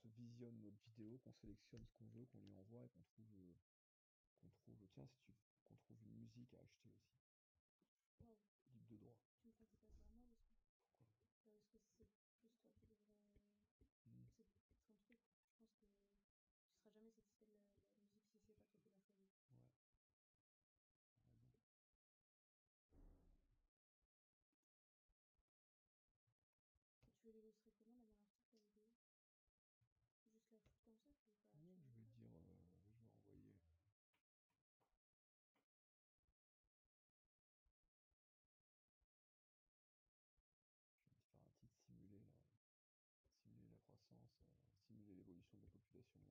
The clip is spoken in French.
qu'on se visionne notre vidéo, qu'on sélectionne ce qu'on veut, qu'on lui envoie et qu'on trouve, euh, qu'on trouve, tiens, si tu, qu'on trouve de la population.